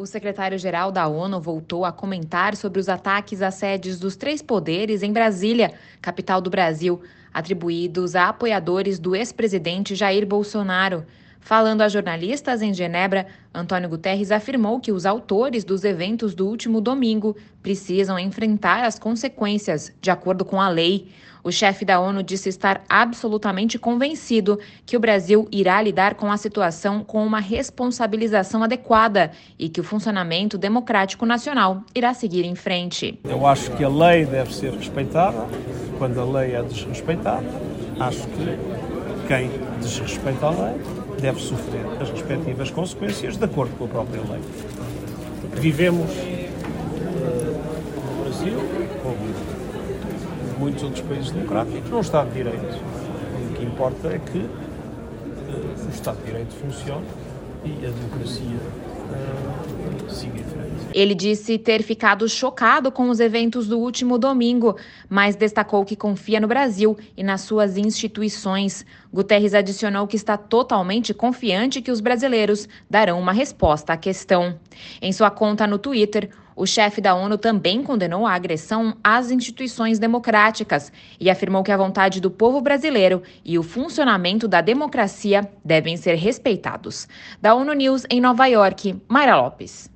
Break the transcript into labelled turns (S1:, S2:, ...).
S1: O secretário-geral da ONU voltou a comentar sobre os ataques às sedes dos três poderes em Brasília, capital do Brasil, atribuídos a apoiadores do ex-presidente Jair Bolsonaro. Falando a jornalistas em Genebra, Antônio Guterres afirmou que os autores dos eventos do último domingo precisam enfrentar as consequências, de acordo com a lei. O chefe da ONU disse estar absolutamente convencido que o Brasil irá lidar com a situação com uma responsabilização adequada e que o funcionamento democrático nacional irá seguir em frente.
S2: Eu acho que a lei deve ser respeitada. Quando a lei é desrespeitada, acho que quem desrespeita a lei deve sofrer as respectivas consequências de acordo com a própria lei. Vivemos uh, no Brasil, como muitos outros países democráticos, num Estado de Direito. O que importa é que uh, o Estado de Direito funcione e a democracia uh, siga em frente.
S1: Ele disse ter ficado chocado com os eventos do último domingo, mas destacou que confia no Brasil e nas suas instituições. Guterres adicionou que está totalmente confiante que os brasileiros darão uma resposta à questão. Em sua conta no Twitter, o chefe da ONU também condenou a agressão às instituições democráticas e afirmou que a vontade do povo brasileiro e o funcionamento da democracia devem ser respeitados. Da ONU News em Nova York, Mayra Lopes.